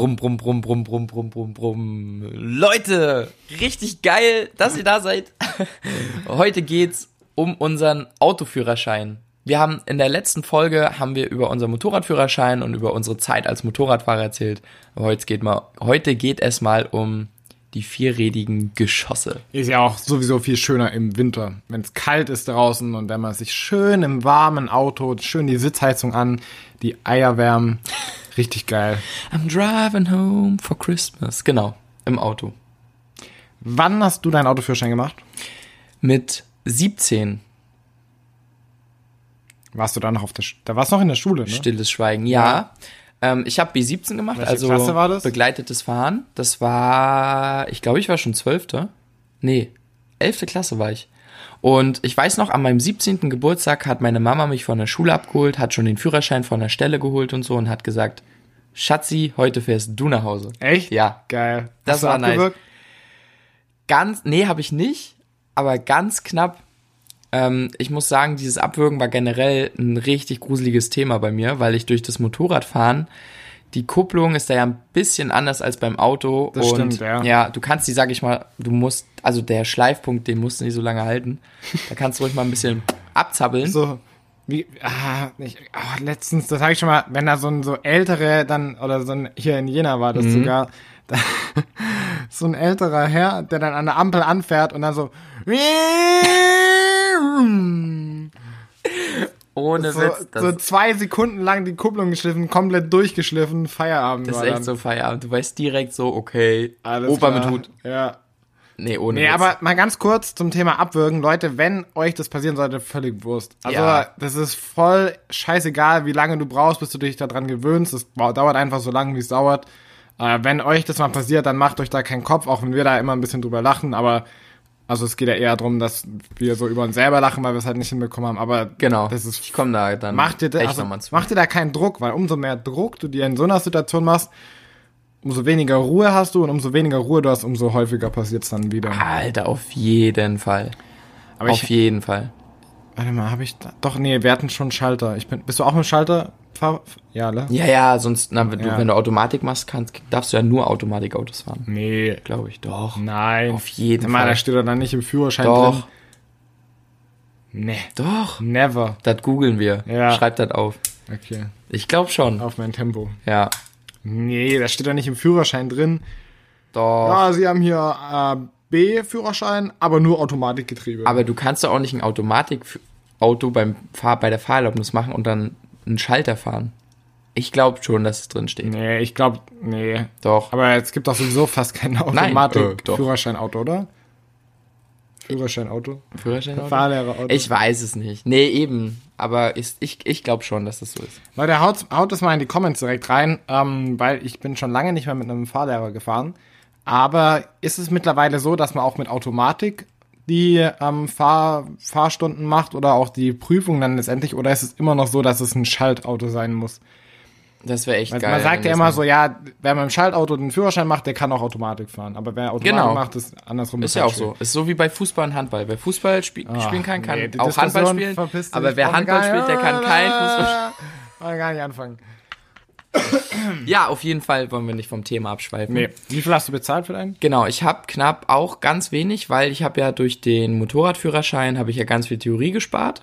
brumm, brumm, brumm, brumm, brumm, brumm, brumm, brumm. Leute, richtig geil, dass ihr da seid. Heute geht's um unseren Autoführerschein. Wir haben in der letzten Folge haben wir über unseren Motorradführerschein und über unsere Zeit als Motorradfahrer erzählt. Aber heute geht mal, heute geht es mal um die vierrädigen Geschosse. Ist ja auch sowieso viel schöner im Winter, wenn es kalt ist draußen und wenn man sich schön im warmen Auto, schön die Sitzheizung an, die Eier wärmen. Richtig geil. I'm driving home for Christmas. Genau, im Auto. Wann hast du deinen Autoführerschein gemacht? Mit 17. Warst du da noch auf der, Sch da warst du noch in der Schule, ne? Stilles Schweigen, ja. Ähm, ich habe B17 gemacht, Welche also Klasse war das? begleitetes Fahren. Das war, ich glaube, ich war schon Zwölfte. Nee, elfte Klasse war ich. Und ich weiß noch, an meinem 17. Geburtstag hat meine Mama mich von der Schule abgeholt, hat schon den Führerschein von der Stelle geholt und so und hat gesagt, Schatzi, heute fährst du nach Hause. Echt? Ja. Geil. Das Hast war nice. abgewürgt? Ganz, nee, habe ich nicht, aber ganz knapp. Ähm, ich muss sagen, dieses Abwürgen war generell ein richtig gruseliges Thema bei mir, weil ich durch das Motorradfahren, die Kupplung ist da ja ein bisschen anders als beim Auto. Das und stimmt, ja. Ja, du kannst die, sag ich mal, du musst, also der Schleifpunkt, den musst du nicht so lange halten. Da kannst du ruhig mal ein bisschen abzappeln. So, wie, ah, ich, ah, letztens, das habe ich schon mal, wenn da so ein so ältere dann, oder so ein, hier in Jena war das Mhm. sogar, da, so ein älterer Herr, der dann an der Ampel anfährt und dann so, Ohne so, Witz. So zwei Sekunden lang die Kupplung geschliffen, komplett durchgeschliffen, Feierabend das war ist echt dann. so Feierabend. Du weißt direkt so, okay, Alles Opa klar. mit Hut. Ja. Nee, ohne Nee, Witz. aber mal ganz kurz zum Thema Abwürgen. Leute, wenn euch das passieren sollte, völlig Wurst. Also, Ja. das ist voll scheißegal, wie lange du brauchst, bis du dich daran gewöhnst. Es dauert einfach so lange, wie es dauert. Äh, wenn euch das mal passiert, dann macht euch da keinen Kopf, auch wenn wir da immer ein bisschen drüber lachen. Aber, also es geht ja eher darum, dass wir so über uns selber lachen, weil wir es halt nicht hinbekommen haben. Aber Genau. das ist ich komme da dann Mach dir, da, also, mach dir da keinen Druck, weil umso mehr Druck du dir in so einer Situation machst, umso weniger Ruhe hast du und umso weniger Ruhe du hast, umso häufiger passiert es dann wieder. Alter, auf jeden Fall. Aber auf ich, jeden Fall. warte mal, habe ich da, doch, nee, wir hatten schon Schalter. Ich bin, bist du auch im Schalter? Fahr, ja, ne? Ja, ja, sonst, na, wenn, du, Ja. wenn du Automatik machst, kannst, darfst du ja nur Automatikautos fahren. Nee. Glaube ich, doch. Nein. Auf jeden mal, Fall. da steht doch dann nicht im Führerschein Doch. drin. Nee. Doch. Never. Das googeln wir. Ja. Schreib das auf. Okay. Ich glaube schon. Auf mein Tempo. Ja. Nee, da steht doch nicht im Führerschein drin. Doch. Ja, sie haben hier äh, B-Führerschein, aber nur Automatikgetriebe. Aber du kannst doch auch nicht ein Automatikauto beim Fahr bei der Fahrerlaubnis machen und dann einen Schalter fahren. Ich glaube schon, dass es drin steht. Nee, ich glaube, nee. Doch. Aber es gibt doch sowieso fast kein Nein, äh. Automatik-Führerscheinauto, oder? Führerscheinauto? Führerscheinauto? Fahrlehrerauto. Ich weiß es nicht. Nee, eben. Aber ist, ich, ich glaube schon, dass das so ist. Leute, haut, haut das mal in die Comments direkt rein, ähm, weil ich bin schon lange nicht mehr mit einem Fahrlehrer gefahren. Aber ist es mittlerweile so, dass man auch mit Automatik die ähm, Fahr Fahrstunden macht oder auch die Prüfung dann letztendlich? Oder ist es immer noch so, dass es ein Schaltauto sein muss? Das wäre echt Also geil. man sagt ja immer so, ja, wer mit dem Schaltauto den Führerschein macht, der kann auch Automatik fahren. Aber wer Automatik Genau. macht, ist andersrum. Ist ja auch so. Ist so wie bei Fußball und Handball. Wer Fußball spiel spielen kann, kann Ah, nee, auch Diskussion Handball spielen. Aber wer Handball spielt, der kann kein Fußball Wollen wir gar nicht anfangen. Ja, auf jeden Fall wollen wir nicht vom Thema abschweifen. Nee. Wie viel hast du bezahlt für deinen? Genau, ich habe knapp auch ganz wenig, weil ich habe ja durch den Motorradführerschein habe ich ja ganz viel Theorie gespart.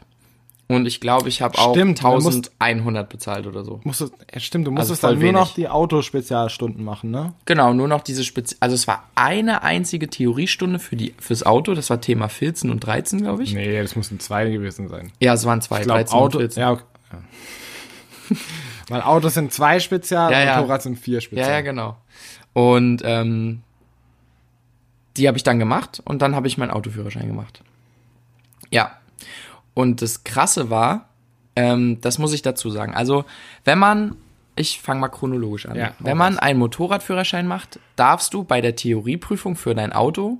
Und ich glaube, ich habe auch Stimmt, du musst- 1100 bezahlt oder so. Musst du, ja, stimmt, du musstest Also dann nur noch wenig. die Autospezialstunden machen, ne? Genau, nur noch diese Spezi also es war eine einzige Theoriestunde für die fürs Auto, das war Thema 14 und 13, glaube ich. Nee, das mussten zwei gewesen sein. Ja, es waren zwei, Ich glaube, 13 Auto, und 14. ja, okay. Weil Autos sind zwei Spezial Ja, ja. Motorrad sind vier Spezial. Ja, ja, genau. Und ähm, die habe ich dann gemacht und dann habe ich meinen Autoführerschein gemacht. Ja. Und das Krasse war, ähm, das muss ich dazu sagen. Also, wenn man, ich fange mal chronologisch an. Ja, wenn man einen Motorradführerschein macht, darfst du bei der Theorieprüfung für dein Auto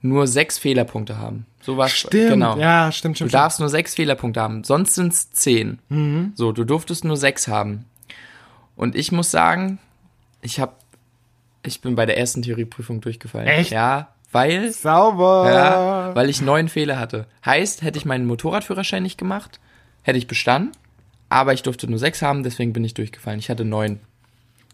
nur sechs Fehlerpunkte haben. So was. Stimmt, Genau. ja, stimmt, Du stimmt. darfst nur sechs Fehlerpunkte haben, sonst sind es zehn. Mhm. So, du durftest nur sechs haben. Und ich muss sagen, ich habe, ich bin bei der ersten Theorieprüfung durchgefallen. Echt? Ja, weil, Sauber. ja, weil ich neun Fehler hatte. Heißt, hätte ich meinen Motorradführerschein nicht gemacht, hätte ich bestanden, aber ich durfte nur sechs haben, deswegen bin ich durchgefallen. Ich hatte neun.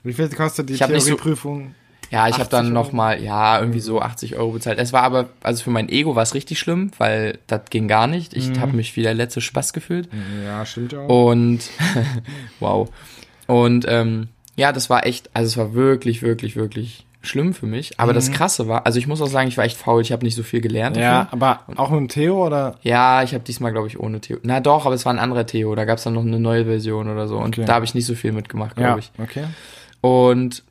Wie viel kostet die nicht so- Theorieprüfung? Ja, ich habe 80 dann Euro? noch mal, ja, irgendwie so 80 Euro bezahlt. Es war aber, also für mein Ego war es richtig schlimm, weil das ging gar nicht. Ich Mhm. habe mich wie der letzte Spaß gefühlt. Ja, stimmt ja auch. Und wow. Und ähm, ja, das war echt, also es war wirklich, wirklich, wirklich schlimm für mich. Aber das Krasse war, also ich muss auch sagen, ich war echt faul. Ich habe nicht so viel gelernt. Mhm. ja, davon. aber auch mit Theo oder? Ja, ich habe diesmal, glaube ich, ohne Theo. Na doch, aber es war ein anderer Theo. Da gab es dann noch eine neue Version oder so. Und Okay. da habe ich nicht so viel mitgemacht, Ja, glaube ich. okay. Und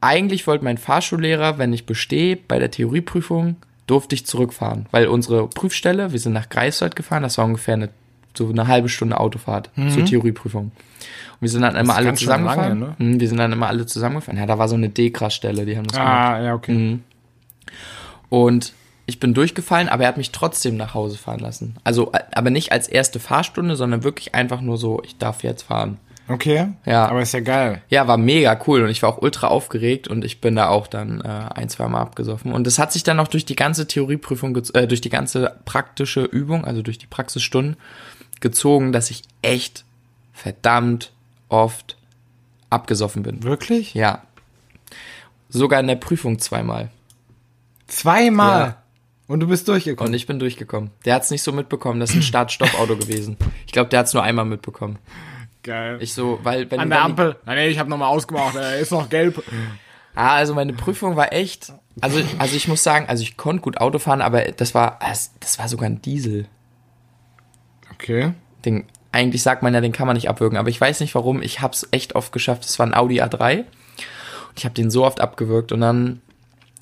eigentlich wollte mein Fahrschullehrer, wenn ich bestehe bei der Theorieprüfung, durfte ich zurückfahren. Weil unsere Prüfstelle, wir sind nach Greifswald gefahren, das war ungefähr eine, so eine halbe Stunde Autofahrt zur Theorieprüfung. Und wir sind dann immer alle zusammengefahren. lange, Mhm, Wir sind dann immer alle zusammengefahren. Ja, da war so eine Dekra-Stelle, die haben das gemacht. Ah, ja, okay. Mhm. Und ich bin durchgefallen, aber er hat mich trotzdem nach Hause fahren lassen. Also, äh, aber nicht als erste Fahrstunde, sondern wirklich einfach nur so, ich darf jetzt fahren. Okay. Ja. Aber ist ja geil. Ja, war mega cool und ich war auch ultra aufgeregt und ich bin da auch dann äh, ein, zwei Mal abgesoffen. Und das hat sich dann noch durch die ganze Theorieprüfung, äh, durch die ganze praktische Übung, also durch die Praxisstunden gezogen, dass ich echt verdammt oft abgesoffen bin. Wirklich? Ja. Sogar in der Prüfung zweimal. Zweimal. Ja. Und du bist durchgekommen. Und ich bin durchgekommen. Der hat's nicht so mitbekommen, das ist ein Start-Stopp-Auto gewesen. Ich glaube, der hat's nur einmal mitbekommen. Geil. Ich so, weil wenn An wenn der die- Ampel. Nein, nee, ich habe nochmal ausgemacht. Er ist noch gelb. Ah, also meine Prüfung war echt. Also, also ich muss sagen, also ich konnte gut Auto fahren, aber das war, das, das war sogar ein Diesel. Okay. Den, eigentlich sagt man ja, den kann man nicht abwürgen, aber ich weiß nicht warum. Ich hab's echt oft geschafft. Es war ein Audi A3 und ich habe den so oft abgewürgt und dann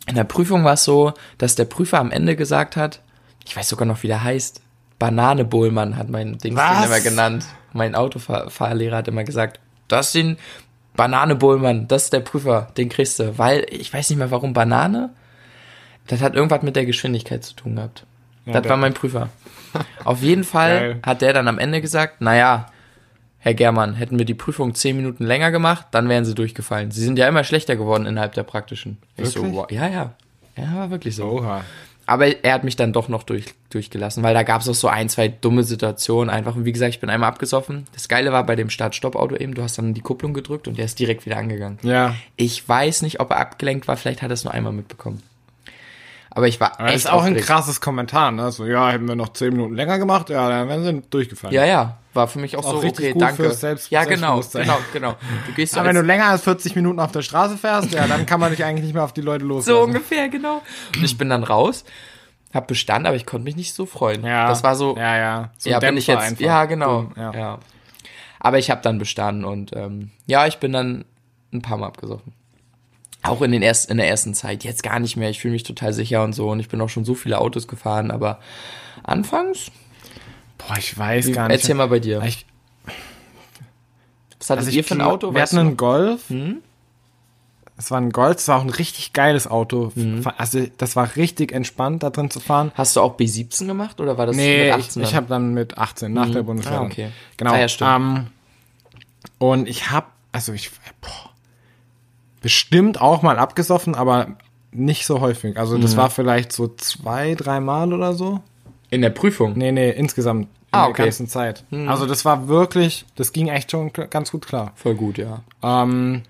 in der Prüfung war es so, dass der Prüfer am Ende gesagt hat, ich weiß sogar noch, wie der heißt. Banane Bohlmann hat mein Ding immer genannt. Mein Autofahrlehrer hat immer gesagt, das sind Banane Bohlmann, das ist der Prüfer, den kriegst du. Weil, ich weiß nicht mehr warum Banane. Das hat irgendwas mit der Geschwindigkeit zu tun gehabt. das der- war mein Prüfer. Auf jeden Fall Geil. hat der dann am Ende gesagt, naja, Herr Germann, hätten wir die Prüfung zehn Minuten länger gemacht, dann wären sie durchgefallen. Sie sind ja immer schlechter geworden innerhalb der praktischen. Ich so, Wirklich? wow, ja, ja. Ja, war wirklich so. Oha. Aber er hat mich dann doch noch durch, durchgelassen, weil da gab es auch so ein, zwei dumme Situationen einfach. Und wie gesagt, ich bin einmal abgesoffen. Das Geile war bei dem Start-Stopp-Auto eben, du hast dann die Kupplung gedrückt und der ist direkt wieder angegangen. Ja. Ich weiß nicht, ob er abgelenkt war, vielleicht hat er es nur einmal mitbekommen. Aber ich war Aber echt das ist auch ein aufgeregt. krasses Kommentar, ne? So, ja, hätten wir noch zehn Minuten länger gemacht, ja, dann wären sie durchgefallen. Ja, ja, war für mich auch, Auch so, richtig okay, gut danke. fürs Selbst- ja, genau, genau, genau. Du gehst so Aber wenn du länger als 40 Minuten auf der Straße fährst, ja, dann kann man dich eigentlich nicht mehr auf die Leute so loslassen. ungefähr, genau. Und ich bin dann raus, hab bestanden, aber ich konnte mich nicht so freuen. Ja. Das war so, Ja, ja. So ja, ein bin ich jetzt, einfach. ja, genau, Boom, ja. ja. Aber ich habe dann bestanden und ähm, ja, ich bin dann ein paar Mal abgesoffen. Auch in, den erst, in der ersten Zeit, jetzt gar nicht mehr. Ich fühle mich total sicher und so und ich bin auch schon so viele Autos gefahren, aber anfangs, Boah, ich weiß gar nicht. erzähl mal bei dir. Ich, Was hattet also ihr ich für ein Auto? Wir hatten einen Golf. Hm? Es war ein Golf, es war auch ein richtig geiles Auto. Mhm. Also das war richtig entspannt, da drin zu fahren. Hast du auch B17 gemacht oder war das Nee, mit ich, 18? ich habe dann mit 18 nach der Bundeswehr. Ah, okay. Genau. Ah, ja, stimmt. Ähm, und ich habe, also ich, boah, bestimmt auch mal abgesoffen, aber nicht so häufig. Also Mhm. das war vielleicht so zwei, drei Mal oder so. in der Prüfung. Nee, nee, insgesamt in Ah, der okay. ganzen Zeit. Also das war wirklich, das ging echt schon ganz gut klar. Voll gut, ja. Ähm,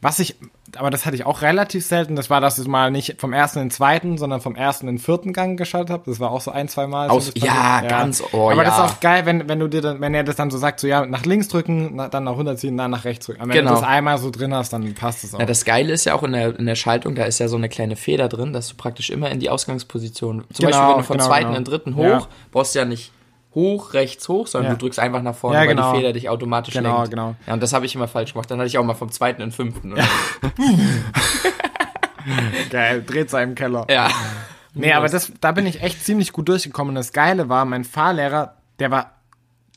was ich, aber das hatte ich auch relativ selten, das war, dass ich mal nicht vom ersten in den zweiten, sondern vom ersten in den vierten Gang geschaltet habe. Das war auch so ein, zwei Mal. Aus- ja, passiert. ganz- oh, Aber das ist ja. auch geil, wenn, wenn du dir dann, wenn er das dann so sagt, so ja, nach links drücken, na, dann nach 110, dann nach rechts drücken. Aber wenn Genau. du das einmal so drin hast, dann passt es auch. Ja, das Geile ist ja auch in der, in der Schaltung, da ist ja so eine kleine Feder drin, dass du praktisch immer in die Ausgangsposition, zum Genau, Beispiel wenn du vom genau, zweiten genau. in den dritten hoch, Ja. brauchst du ja nicht hoch, rechts hoch, sondern Ja. du drückst einfach nach vorne, Ja, weil genau. die Feder dich automatisch Genau, lenkt. genau. Ja, und das habe ich immer falsch gemacht. Dann hatte ich auch mal vom zweiten in den fünften. Oder? geil, dreht seinem Keller. Ja. Nee, aber das, da bin ich echt ziemlich gut durchgekommen. Und das Geile war, mein Fahrlehrer, der war,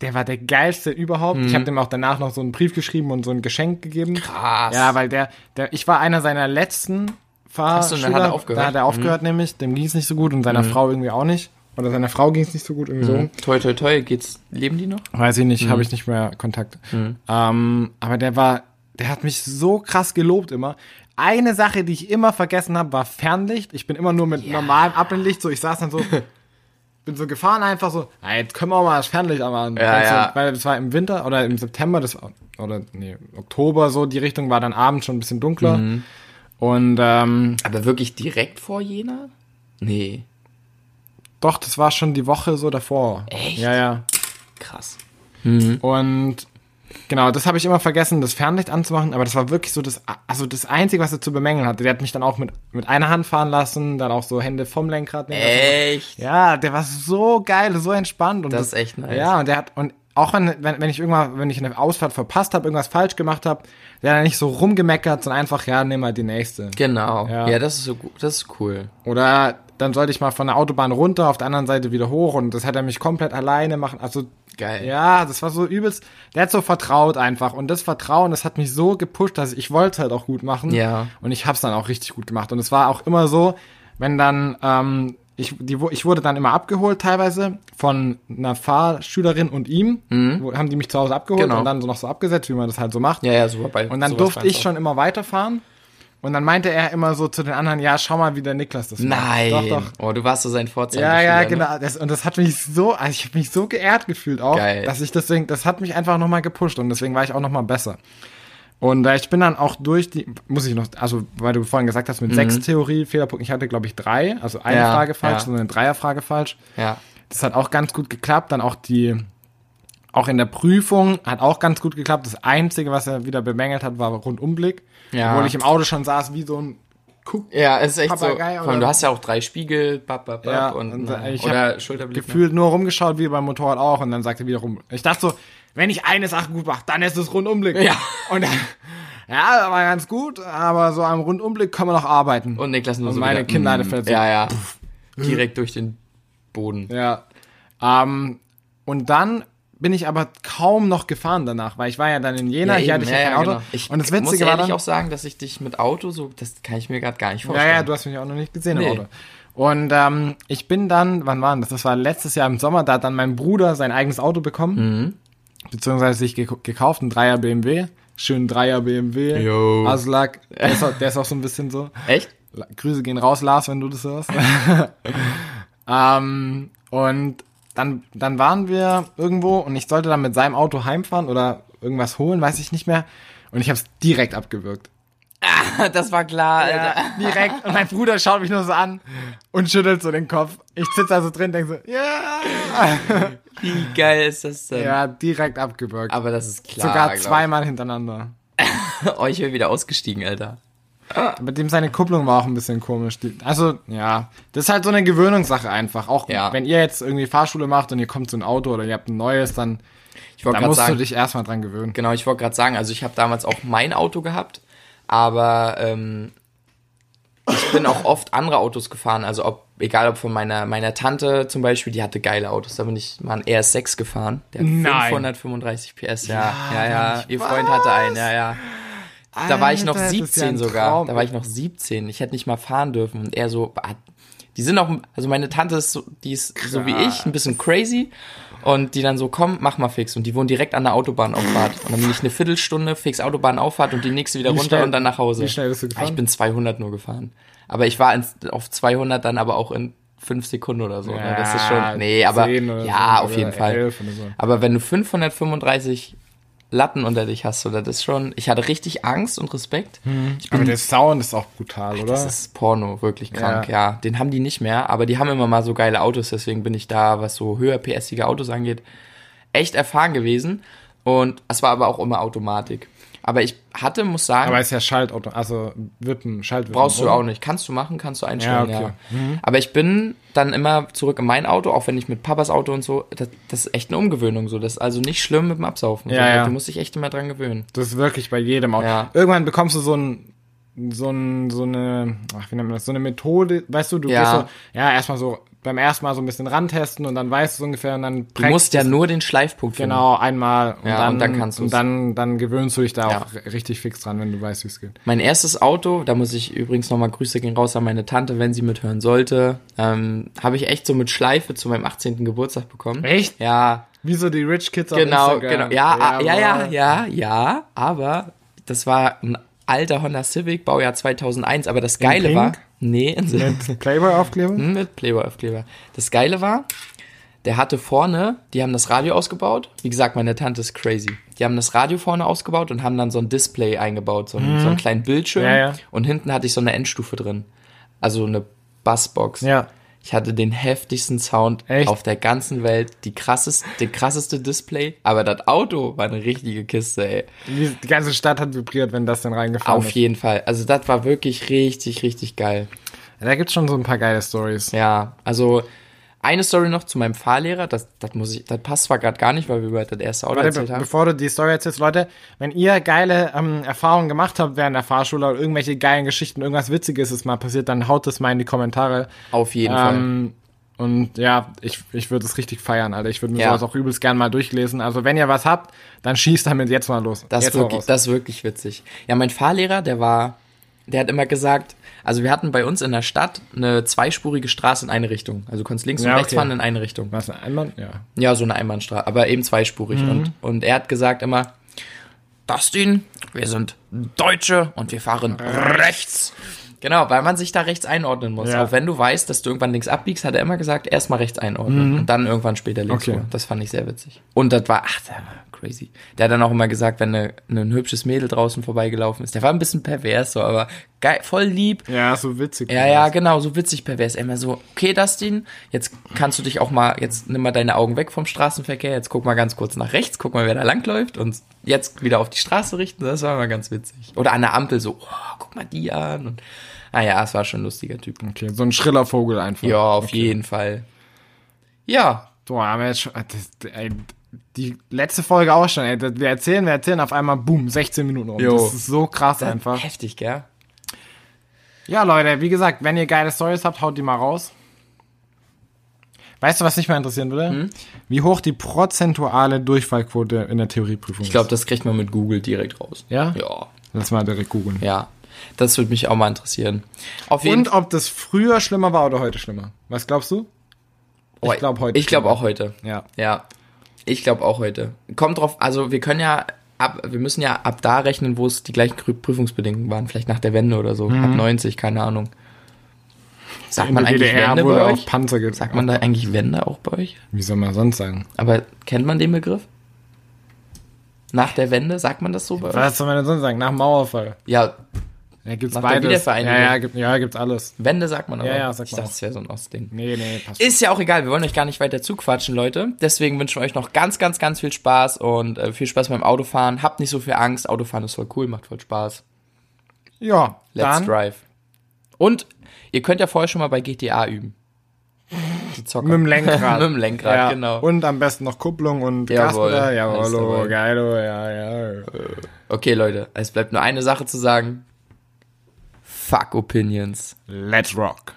der war der geilste überhaupt. Mhm. Ich habe dem auch danach noch so einen Brief geschrieben und so ein Geschenk gegeben. Krass. Ja, weil der, der, ich war einer seiner letzten Achso, Fahrschüler. und dann hat er aufgehört. Mhm. Da hat er aufgehört nämlich. Dem ging es nicht so gut und seiner Frau irgendwie auch nicht. Oder seiner Frau ging es nicht so gut irgendwie Toi, toi, toi, geht's, leben die noch? so. Weiß ich Mhm. nicht, habe ich nicht mehr Kontakt. Ähm, aber der war, der hat mich so krass gelobt immer. Eine Sache, die ich immer vergessen habe, war Fernlicht. Ich bin immer nur mit normalem Abblendlicht, so ich saß dann so, bin so gefahren einfach so, "Ah, jetzt können wir auch mal das Fernlicht anmachen. Ja, Ganz so, ja. Weil das war im Winter oder im September, das war oder nee, Oktober so, die Richtung war dann abends schon ein bisschen dunkler. Mhm. Und ähm, Aber wirklich direkt vor Jena? Nee. Doch, das war schon die Woche so davor. Echt? Ja, ja. Krass. Und genau, das habe ich immer vergessen, das Fernlicht anzumachen, aber das war wirklich so das, also das Einzige, was er zu bemängeln hatte. Der hat mich dann auch mit, mit einer Hand fahren lassen, dann auch so Hände vom Lenkrad nehmen lassen. Echt? Ja, der war so geil, so entspannt. Und Das ist echt nice. Ja, und der hat, und auch wenn, wenn, wenn ich irgendwann, wenn ich eine Ausfahrt verpasst habe, irgendwas falsch gemacht habe, der hat nicht so rumgemeckert, sondern einfach, ja, nimm mal die nächste. Genau. Ja. Ja, das ist so gut. Das ist cool. Oder dann sollte ich mal von der Autobahn runter, auf der anderen Seite wieder hoch und das hat er mich komplett alleine machen. Also, Geil. ja, das war so übelst. Der hat so vertraut einfach und das Vertrauen, das hat mich so gepusht, dass ich, wollte es halt auch gut machen. Ja. Und ich hab's dann auch richtig gut gemacht. Und es war auch immer so, wenn dann, ähm, ich, die, ich wurde dann immer abgeholt teilweise von einer Fahrschülerin und ihm. Wo, haben die mich zu Hause abgeholt Mhm. Genau. und dann so noch so abgesetzt, wie man das halt so macht. Ja, ja, super. Bei, Und dann durfte ich schon immer weiterfahren. Und dann meinte er immer so zu den anderen, ja, schau mal, wie der Niklas das macht. Nein. Doch, doch. Oh, du warst so sein Vorzeichen. Ja, ja, genau. Das, und das hat mich so, also ich habe mich so geehrt gefühlt auch, Geil. dass ich deswegen, das hat mich einfach nochmal gepusht und deswegen war ich auch nochmal besser. Und äh, ich bin dann auch durch die, muss ich noch, also weil du vorhin gesagt hast, mit sechs Theorie, Fehlerpunkten, ich hatte glaube ich drei, also eine Mhm. Ja, Frage falsch, ja. sondern eine Dreierfrage falsch. Ja. Das hat auch ganz gut geklappt. Dann auch die, auch in der Prüfung hat auch ganz gut geklappt. Das Einzige, was er wieder bemängelt hat, war Rundumblick. Ja. Obwohl ich im Auto schon saß wie so ein Kuck. Ja, es ist echt Papagei, so. Vor allem, du hast ja auch drei Spiegel, bap, bap, bap, Ja, und, und, na, äh, ich oder Schulterblick. ne? Gefühlt nur rumgeschaut, wie beim Motorrad auch. Und dann sagte er wiederum, ich dachte so, wenn ich eine Sache gut mache, dann ist es Rundumblick. Ja. Und dann, ja, war ganz gut, aber so am Rundumblick können wir noch arbeiten. Und Niklas nur Und so meine wieder, Kinnlade mm, fällt so. Ja, ja. Direkt durch den Boden. Ja. Ähm, und dann bin ich aber kaum noch gefahren danach, weil ich war ja dann in Jena, hier hatte ich ja, kein Auto. genau. Ich und das muss Witzige war ehrlich dann, auch sagen, dass ich dich mit Auto so, das kann ich mir gerade gar nicht ja, vorstellen. ja, du hast mich auch noch nicht gesehen Nee. im Auto. Und ähm, ich bin dann, wann war denn das? Das war letztes Jahr im Sommer, da hat dann mein Bruder sein eigenes Auto bekommen, Mhm. beziehungsweise sich ge gekauft, ein Dreier BMW, schön Dreier BMW, Jo. Aslak, der ist, auch, der ist auch so ein bisschen so. Echt? Grüße gehen raus, Lars, wenn du das hörst. ähm, und dann, dann waren wir irgendwo und ich sollte dann mit seinem Auto heimfahren oder irgendwas holen, weiß ich nicht mehr. Und ich habe es direkt abgewürgt. Das war klar, Alter. direkt. Und mein Bruder schaut mich nur so an und schüttelt so den Kopf. Ich sitze da so drin, denke so, ja. Wie geil ist das denn? Ja, direkt abgewürgt. Aber das ist klar. Sogar zweimal hintereinander. Oh, ich bin wieder ausgestiegen, Alter. Mit dem seine Kupplung war auch ein bisschen komisch. Die, also, ja, das ist halt so eine Gewöhnungssache einfach. Auch Ja. wenn ihr jetzt irgendwie Fahrschule macht und ihr kommt zu ein Auto oder ihr habt ein neues, dann da musst sagen, du dich erstmal dran gewöhnen. genau, ich wollte gerade sagen, also ich habe damals auch mein Auto gehabt, aber ähm, ich bin auch oft andere Autos gefahren, also ob, egal ob von meiner, meiner Tante zum Beispiel, die hatte geile Autos, da bin ich mal einen RS6 gefahren, der hat Nein. 535 PS, ja, ja, Ja, ja, ihr Freund hatte einen, ja, ja. Da war ich noch Alter, das ist ja 17 ein sogar. Traum. Da war ich noch 17. Ich hätte nicht mal fahren dürfen. Und er so, ah, die sind auch, also meine Tante ist so, die ist so wie ich, ein bisschen crazy. Und die dann so, komm, mach mal fix. Und die wohnen direkt an der Autobahnauffahrt. Und dann bin ich eine Viertelstunde fix Autobahnauffahrt und die nächste wieder Wie runter schnell- und dann nach Hause. wie schnell bist du gefahren? Ich bin 200 nur gefahren. Aber ich war ins, auf 200 dann aber auch in fünf Sekunden oder so. ne? Das ist schon, nee, aber, 10 oder ja, so, auf jeden Fall. 11 oder so. Aber wenn du 535 Latten unter dich hast, oder das ist schon, ich hatte richtig Angst und Respekt. Ich bin Aber der Sound ist auch brutal, oder? das ist Porno, wirklich krank, Ja. ja. Den haben die nicht mehr, aber die haben immer mal so geile Autos, deswegen bin ich da, was so höher PSige Autos angeht, echt erfahren gewesen. Und es war aber auch immer Automatik. Aber ich hatte, muss sagen, Aber ist ja Schaltauto, also Wippen, Schaltwippen. brauchst du auch nicht. Kannst du machen, kannst du einstellen, Ja, ja. okay. Mhm. Aber ich bin dann immer zurück in mein Auto, auch wenn ich mit Papas Auto und so, das, das ist echt eine Umgewöhnung so. Das ist also nicht schlimm mit dem Absaufen. Ja, so, ja. Du musst dich echt immer dran gewöhnen. Das ist wirklich bei jedem Auto. Ja. Irgendwann bekommst du so ein, so ein, so eine, ach, wie nennt man das, so eine Methode, weißt du, du Ja. gehst so, ja, erstmal so, beim ersten Mal so ein bisschen rantesten und dann weißt du es ungefähr und dann Du musst ja nur den Schleifpunkt finden. genau einmal und Ja, dann, und dann kannst und du's. dann, dann gewöhnst du dich da Ja. auch richtig fix dran, wenn du weißt, wie es geht. Mein erstes Auto, da muss ich übrigens nochmal Grüße gehen raus an meine Tante, wenn sie mithören sollte, ähm, habe ich echt so mit Schleife zu meinem 18. Geburtstag bekommen. Echt? Ja, Wie so die Rich Kids auf genau, Instagram. genau. Ja, ja, ja, ja, ja, ja, aber das war ein alter Honda Civic, Baujahr 2001, aber das Geile war, nee, Mit Playboy-Aufkleber? Hm, mit Playboy-Aufkleber. Das Geile war, der hatte vorne, die haben das Radio ausgebaut. Wie gesagt, meine Tante ist crazy. Die haben das Radio vorne ausgebaut und haben dann so ein Display eingebaut, so, einen, so einen kleinen Bildschirm. Mhm. Ja, ja. Und hinten hatte ich so eine Endstufe drin. Also eine Bassbox. Ja. Ich hatte den heftigsten Sound Echt? auf der ganzen Welt, die krasseste, der krasseste Display, aber das Auto war eine richtige Kiste, ey. Die, ganze Stadt hat vibriert, wenn das dann reingefahren Auf ist. jeden Fall. Also das war wirklich richtig, richtig geil. Da gibt's schon so ein paar geile Stories. Ja, also eine Story noch zu meinem Fahrlehrer, das, das muss ich, das passt zwar gerade gar nicht, weil wir über das erste Auto Warte, erzählt be haben. bevor du die Story erzählst, Leute, wenn ihr geile ähm, Erfahrungen gemacht habt während der Fahrschule oder irgendwelche geilen Geschichten, irgendwas Witziges ist mal passiert, dann haut das mal in die Kommentare. Auf jeden Fall. Ähm, und ja, ich, ich würde es richtig feiern, Alter. Ich würde mir Ja. sowas auch übelst gern mal durchlesen. Also wenn ihr was habt, dann schießt damit jetzt mal los. Das jetzt wirklich, das ist wirklich witzig. Ja, mein Fahrlehrer, der war, der hat immer gesagt, also wir hatten bei uns in der Stadt eine zweispurige Straße in eine Richtung. Also du konntest links und Ja, rechts okay. fahren in eine Richtung. Was, ein Einwand? Ja. Ja, so eine Einbahnstraße, aber eben zweispurig. Mhm. Und, und er hat gesagt immer, Dustin, wir sind Deutsche und wir fahren rechts. Genau, weil man sich da rechts einordnen muss. Ja. Auch wenn du weißt, dass du irgendwann links abbiegst, hat er immer gesagt, erstmal rechts einordnen und dann irgendwann später links. Mhm. Okay. Das fand ich sehr witzig. Und das war, ach, war crazy. Der hat dann auch immer gesagt, wenn eine, ein hübsches Mädel draußen vorbeigelaufen ist, der war ein bisschen pervers so, aber geil, voll lieb. Ja, so witzig. Ja, ja, genau, so witzig pervers. Immer so, okay, Dustin, jetzt kannst du dich auch mal, jetzt nimm mal deine Augen weg vom Straßenverkehr, jetzt guck mal ganz kurz nach rechts, guck mal, wer da langläuft und jetzt wieder auf die Straße richten, das war immer ganz witzig. Oder an der Ampel so, oh, guck mal die an und, ah ja, es war schon ein lustiger Typ. Okay, so ein schriller Vogel einfach. Ja, auf jeden Fall. Ja, haben wir jetzt schon, ey, die letzte Folge auch schon, ey. das- Wir erzählen, wir erzählen auf einmal, boom, 16 Minuten rum. Jo. Das ist so krass einfach. heftig, gell? Ja, Leute, wie gesagt, wenn ihr geile Stories habt, haut die mal raus. Weißt du, was mich mal interessieren würde? Hm? Wie hoch die prozentuale Durchfallquote in der Theorieprüfung Ich glaube, das kriegt man mit Google direkt raus. Ja? Ja, Lass mal direkt googeln. ja. Das würde mich auch mal interessieren. Auf jeden Und ob das früher schlimmer war oder heute schlimmer. Was glaubst du? Ich glaube heute. Ich glaube auch heute. Ja. Ja, ich glaube auch heute. Kommt drauf, also wir können ja ab, wir müssen ja ab da rechnen, wo es die gleichen Prü- Prüfungsbedingungen waren, vielleicht nach der Wende oder so, ab 90, keine Ahnung. Sagt man eigentlich DDR Wende bei euch? Panzer ge Sagt man da eigentlich Wende auch bei euch? Wie soll man sonst sagen? Aber kennt man den Begriff? Nach der Wende, sagt man das so bei euch? Was soll man denn sonst sagen? Nach dem Mauerfall. Ja, Ja, gibt's der beides. Ja, ja, gibt, ja, gibt's alles. Wende sagt man aber. Ja, ja, sagt ich man dachte, das wäre so ein Ostding. Nee, nee, passt. Ist ja auch egal, wir wollen euch gar nicht weiter zuquatschen, Leute. Deswegen wünschen wir euch noch ganz, ganz, ganz viel Spaß und äh, viel Spaß beim Autofahren. Habt nicht so viel Angst, Autofahren ist voll cool, macht voll Spaß. Ja, Let's dann. drive. Und ihr könnt ja vorher schon mal bei GTA üben. Die Zocker. Mit dem Lenkrad. Mit dem Lenkrad, ja. genau. Und am besten noch Kupplung und Jawohl, Gaspedal. Jawohl, dabei. oh, geil, oh, ja, ja. Okay, Leute, es bleibt nur eine Sache zu sagen. Fuck Opinions. Let's rock.